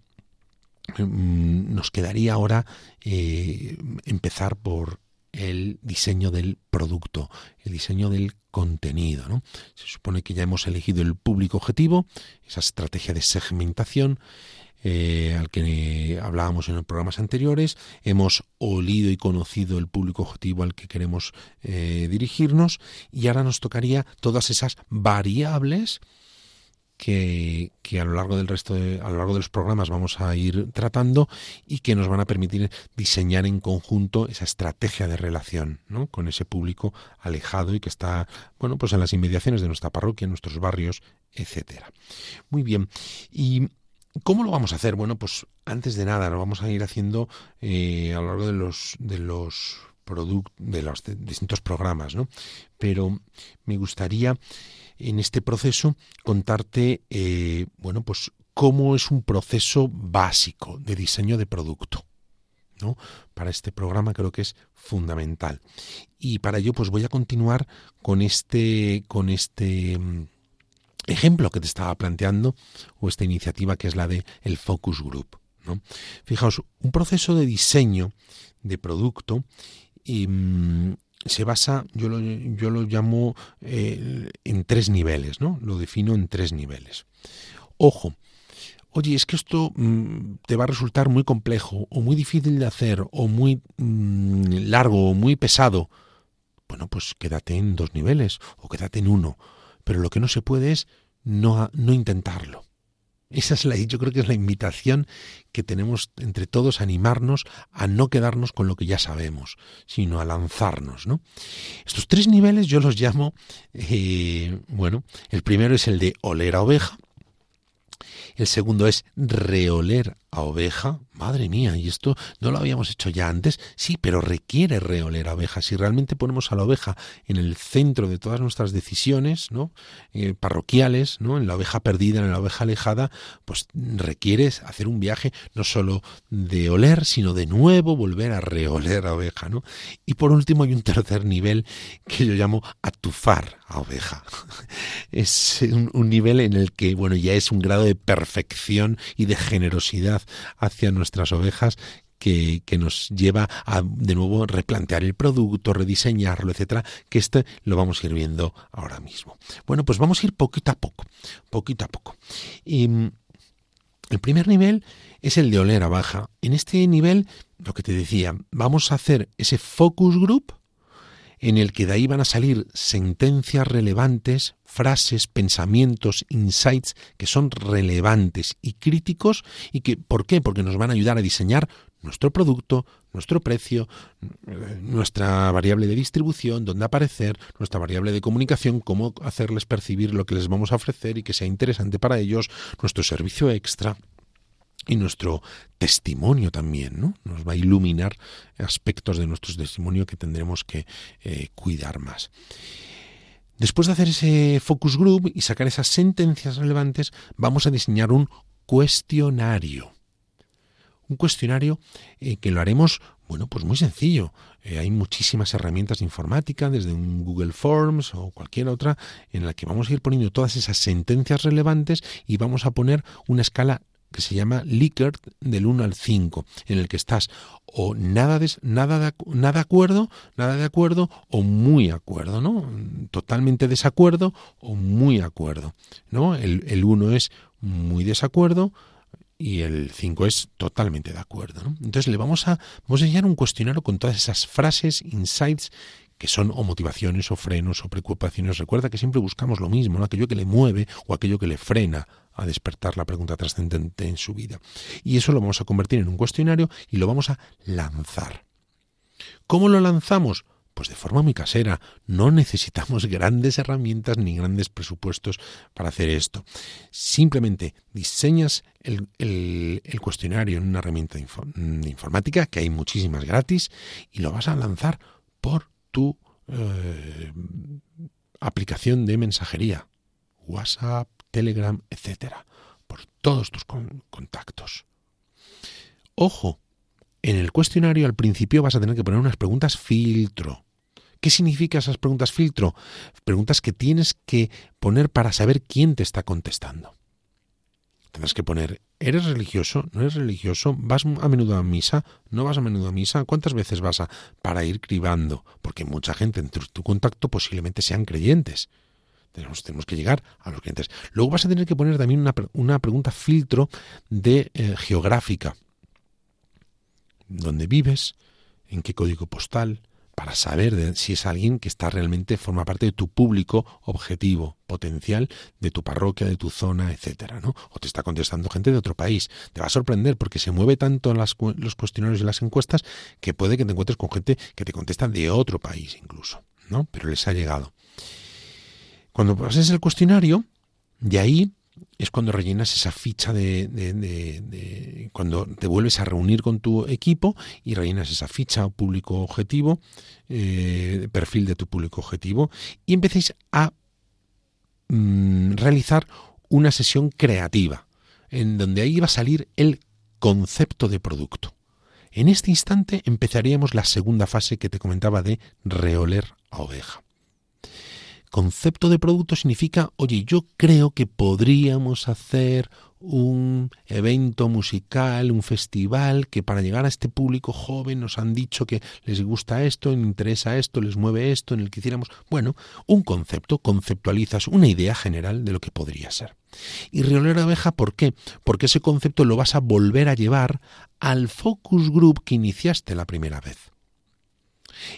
nos quedaría ahora eh, empezar por el diseño del producto, el diseño del contenido. ¿no? Se supone que ya hemos elegido el público objetivo, esa estrategia de segmentación eh, al que hablábamos en los programas anteriores, hemos olido y conocido el público objetivo al que queremos eh, dirigirnos y ahora nos tocaría todas esas variables que, a lo largo del resto de, a lo largo de los programas vamos a ir tratando y que nos van a permitir diseñar en conjunto esa estrategia de relación ¿no? con ese público alejado y que está bueno pues en las inmediaciones de nuestra parroquia, nuestros barrios, etcétera. Muy bien. Y ¿Cómo lo vamos a hacer? Bueno, pues antes de nada lo vamos a ir haciendo eh, a lo largo de los, de los de los distintos programas, ¿no? Pero me gustaría en este proceso contarte, eh, bueno, pues cómo es un proceso básico de diseño de producto. ¿no? Para este programa creo que es fundamental. Y para ello, pues voy a continuar con este, con este mm, ejemplo que te estaba planteando, o esta iniciativa que es la de el Focus Group. ¿no? Fijaos, un proceso de diseño de producto y, mm, se basa, yo lo, yo lo llamo eh, en tres niveles, ¿no? Lo defino en tres niveles. Ojo, oye, es que esto mm, te va a resultar muy complejo o muy difícil de hacer o muy mm, largo o muy pesado. Bueno, pues quédate en dos niveles o quédate en uno. Pero lo que no se puede es no, no intentarlo. Esa es la, yo creo que es la invitación que tenemos entre todos animarnos a no quedarnos con lo que ya sabemos, sino a lanzarnos, ¿no? Estos tres niveles yo los llamo, eh, bueno, el primero es el de oler a oveja, el segundo es reoler a oveja. Madre mía, y esto no lo habíamos hecho ya antes. Sí, pero requiere reoler a oveja. Si realmente ponemos a la oveja en el centro de todas nuestras decisiones, ¿no? Eh, parroquiales, ¿no? En la oveja perdida, en la oveja alejada, pues requiere hacer un viaje no solo de oler, sino de nuevo volver a reoler a oveja, ¿no? Y por último hay un tercer nivel que yo llamo atufar a oveja. Es un, nivel en el que, bueno, ya es un grado de perfección y de generosidad hacia nuestras ovejas que, nos lleva a de nuevo replantear el producto, rediseñarlo, etcétera, que este lo vamos a ir viendo ahora mismo. Bueno, pues vamos a ir poquito a poco, poquito a poco. Y, mm, el primer nivel es el de oler a baja. En este nivel, lo que te decía, vamos a hacer ese focus group en el que de ahí van a salir sentencias relevantes, frases, pensamientos, insights que son relevantes y críticos y que ¿por qué? Porque nos van a ayudar a diseñar nuestro producto, nuestro precio, nuestra variable de distribución, dónde aparecer, nuestra variable de comunicación, cómo hacerles percibir lo que les vamos a ofrecer y que sea interesante para ellos, nuestro servicio extra y nuestro testimonio también, ¿no? Nos va a iluminar aspectos de nuestro testimonio que tendremos que eh, cuidar más. Después de hacer ese focus group y sacar esas sentencias relevantes, vamos a diseñar un cuestionario. Un cuestionario eh, que lo haremos, bueno, pues muy sencillo. Eh, hay muchísimas herramientas de informática, desde un Google Forms o cualquier otra, en la que vamos a ir poniendo todas esas sentencias relevantes y vamos a poner una escala que se llama Likert del 1 al 5, en el que estás o nada de, nada de, acuerdo, nada de acuerdo o muy acuerdo, ¿no? Totalmente desacuerdo o muy acuerdo, ¿no? El, el 1 es muy desacuerdo, y el 5 es totalmente de acuerdo. Entonces le vamos a, vamos a enseñar un cuestionario con todas esas frases, insights que son o motivaciones o frenos o preocupaciones. Recuerda que siempre buscamos lo mismo, ¿no? aquello que le mueve o aquello que le frena a despertar la pregunta trascendente en su vida. Y eso lo vamos a convertir en un cuestionario y lo vamos a lanzar. ¿Cómo lo lanzamos? Pues de forma muy casera. No necesitamos <laughs> grandes herramientas ni grandes presupuestos para hacer esto. Simplemente diseñas el, cuestionario en una herramienta de informática, que hay muchísimas gratis, y lo vas a lanzar por tu eh, aplicación de mensajería. WhatsApp, Telegram, etcétera, por todos tus contactos. Ojo, en el cuestionario al principio vas a tener que poner unas preguntas filtro. ¿Qué significa esas preguntas filtro? Preguntas que tienes que poner para saber quién te está contestando. Tendrás que poner, ¿eres religioso? ¿No eres religioso? ¿Vas a menudo a misa? ¿No vas a menudo a misa? ¿Cuántas veces vas a? Para ir cribando, porque mucha gente en tu contacto posiblemente sean creyentes. Tenemos, tenemos, que llegar a los clientes. Luego vas a tener que poner también una, pregunta filtro de eh, geográfica. ¿Dónde vives? ¿En qué código postal? Para saber si es alguien que está realmente, forma parte de tu público objetivo, potencial, de tu parroquia, de tu zona, etcétera, ¿no? O te está contestando gente de otro país. Te va a sorprender porque se mueve tanto los cuestionarios y las encuestas que puede que te encuentres con gente que te contesta de otro país incluso, ¿no? Pero les ha llegado. Cuando pases el cuestionario, de ahí es cuando rellenas esa ficha de, cuando te vuelves a reunir con tu equipo y rellenas esa ficha público objetivo, eh, perfil de tu público objetivo y empecéis a mm, realizar una sesión creativa en donde ahí va a salir el concepto de producto. En este instante empezaríamos la segunda fase que te comentaba de reoler a oveja. Concepto de producto significa, oye, yo creo que podríamos hacer un evento musical, un festival, que para llegar a este público joven nos han dicho que les gusta esto, les interesa esto, les mueve esto, en el que hiciéramos, bueno, un concepto, conceptualizas una idea general de lo que podría ser. Y Riolera Abeja, ¿por qué? Porque ese concepto lo vas a volver a llevar al focus group que iniciaste la primera vez.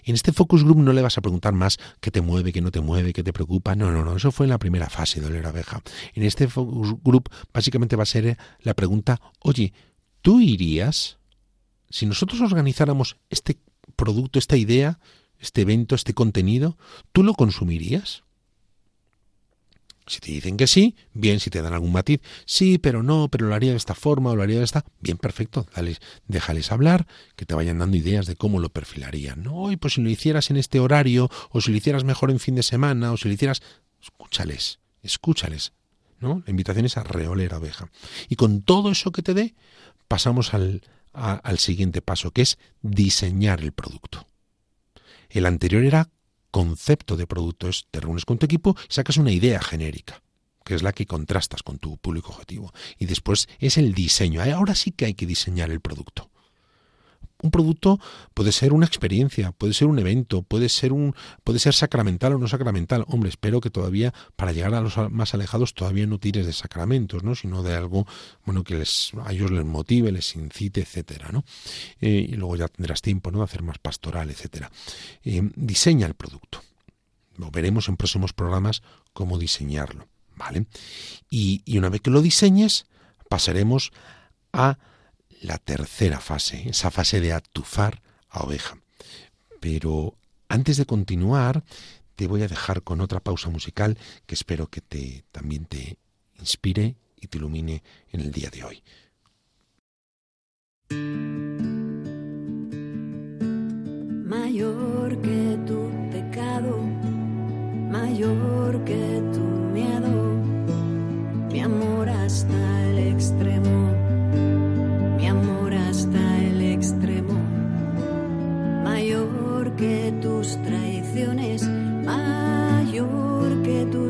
En este focus group no le vas a preguntar más qué te mueve, qué no te mueve, qué te preocupa. No, no, no. Eso fue en la primera fase de Oler Abeja. En este focus group básicamente va a ser la pregunta, oye, ¿tú irías? Si nosotros organizáramos este producto, esta idea, este evento, este contenido, ¿tú lo consumirías? Si te dicen que sí, bien, si te dan algún matiz, sí, pero no, pero lo haría de esta forma o lo haría de esta, bien, perfecto, déjales hablar, que te vayan dando ideas de cómo lo perfilarían. No, y pues si lo hicieras en este horario, o si lo hicieras mejor en fin de semana, o si lo hicieras, escúchales, escúchales, ¿no? La invitación es a reoler abeja. Y con todo eso que te dé, pasamos al, al siguiente paso, que es diseñar el producto. El anterior era concepto de productos, te reúnes con tu equipo sacas una idea genérica que es la que contrastas con tu público objetivo. Y después es el diseño. Ahora sí que hay que diseñar el producto. Un producto puede ser una experiencia, puede ser un evento, puede ser un puede ser sacramental o no sacramental. Hombre, espero que todavía para llegar a los más alejados todavía no tires de sacramentos, ¿no? sino de algo bueno que les a ellos les motive, les incite, etcétera, ¿no? Eh, y luego ya tendrás tiempo, ¿no? de hacer más pastoral, etcétera. Eh, diseña el producto. Lo veremos en próximos programas cómo diseñarlo, ¿vale? Y, y una vez que lo diseñes, pasaremos a la tercera fase, esa fase de atufar a oveja. Pero antes de continuar, te voy a dejar con otra pausa musical que espero que te también te inspire y te ilumine en el día de hoy.
Mayor que tu pecado, mayor que tu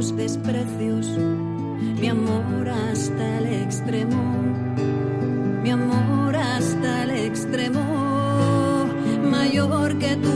tus desprecios, mi amor hasta el extremo, mi amor hasta el extremo, mayor que tus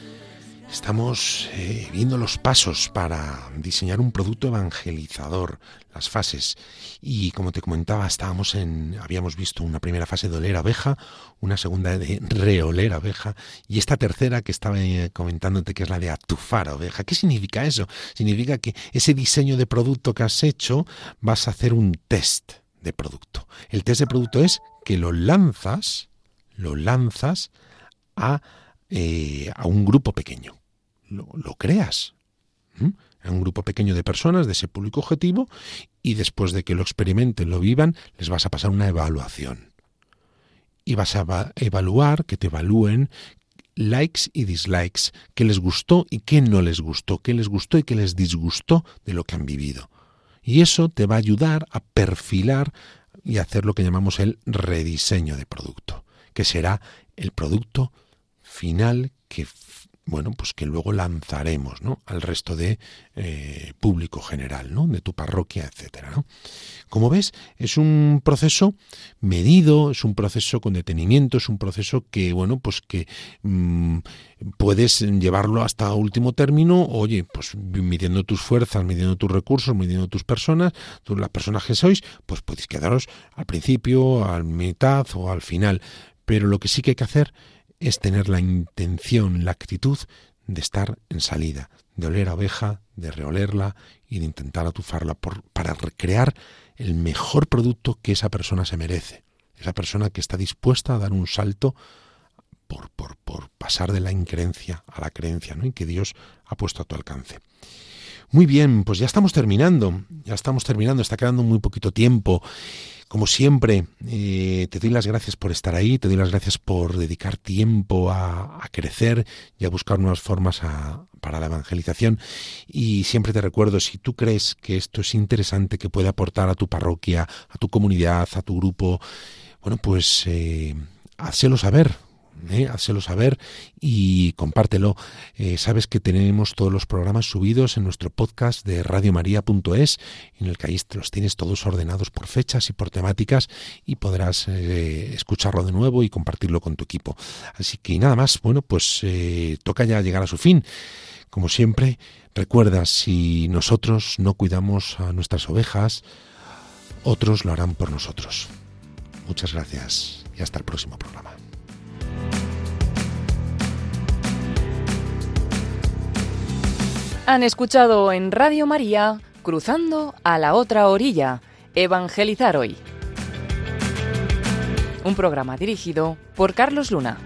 Estamos eh, viendo los pasos para diseñar un producto evangelizador, las fases. Y como te comentaba, estábamos en, habíamos visto una primera fase de oler abeja, una segunda de reoler abeja, y esta tercera que estaba eh, comentándote que es la de atufar abeja. ¿Qué significa eso? Significa que ese diseño de producto que has hecho vas a hacer un test de producto. El test de producto es que lo lanzas, lo lanzas eh, a, un grupo pequeño. Lo, creas. A un grupo pequeño de personas de ese público objetivo y después de que lo experimenten, lo vivan, les vas a pasar una evaluación. Y vas a evaluar, que te evalúen likes y dislikes, qué les gustó y qué no les gustó, qué les gustó y qué les disgustó de lo que han vivido. Y eso te va a ayudar a perfilar y hacer lo que llamamos el rediseño de producto, que será el producto final que bueno, pues que luego lanzaremos, ¿no? Al resto de eh, público general, ¿no? De tu parroquia, etcétera. Como ves, es un proceso medido, es un proceso con detenimiento, es un proceso que, bueno, pues que mm, puedes llevarlo hasta último término, oye, pues midiendo tus fuerzas, midiendo tus recursos, midiendo tus personas, tú, las personas que sois, pues podéis quedaros al principio, al mitad o al final. Pero lo que sí que hay que hacer es tener la intención, la actitud de estar en salida, de oler a oveja, de reolerla y de intentar atufarla para recrear el mejor producto que esa persona se merece. Esa persona que está dispuesta a dar un salto por, por, por pasar de la increencia a la creencia, ¿no? y que Dios ha puesto a tu alcance. Muy bien, pues ya estamos terminando, ya estamos terminando, está quedando muy poquito tiempo como siempre, eh, te doy las gracias por estar ahí, te doy las gracias por dedicar tiempo a, crecer y a buscar nuevas formas para la evangelización. Y siempre te recuerdo, si tú crees que esto es interesante, que puede aportar a tu parroquia, a tu comunidad, a tu grupo, bueno, pues eh, saber ¿eh? saber y compártelo. Eh, sabes que tenemos todos los programas subidos en nuestro podcast de radiomaria.es, en el que ahí los tienes todos ordenados por fechas y por temáticas y podrás eh, escucharlo de nuevo y compartirlo con tu equipo. Así que nada más, bueno, pues toca ya llegar a su fin. Como siempre, recuerda, si nosotros no cuidamos a nuestras ovejas, otros lo harán por nosotros. Muchas gracias y hasta el próximo programa.
Han escuchado en Radio María Cruzando a la otra orilla, Evangelizar hoy. Un programa dirigido por Carlos Luna.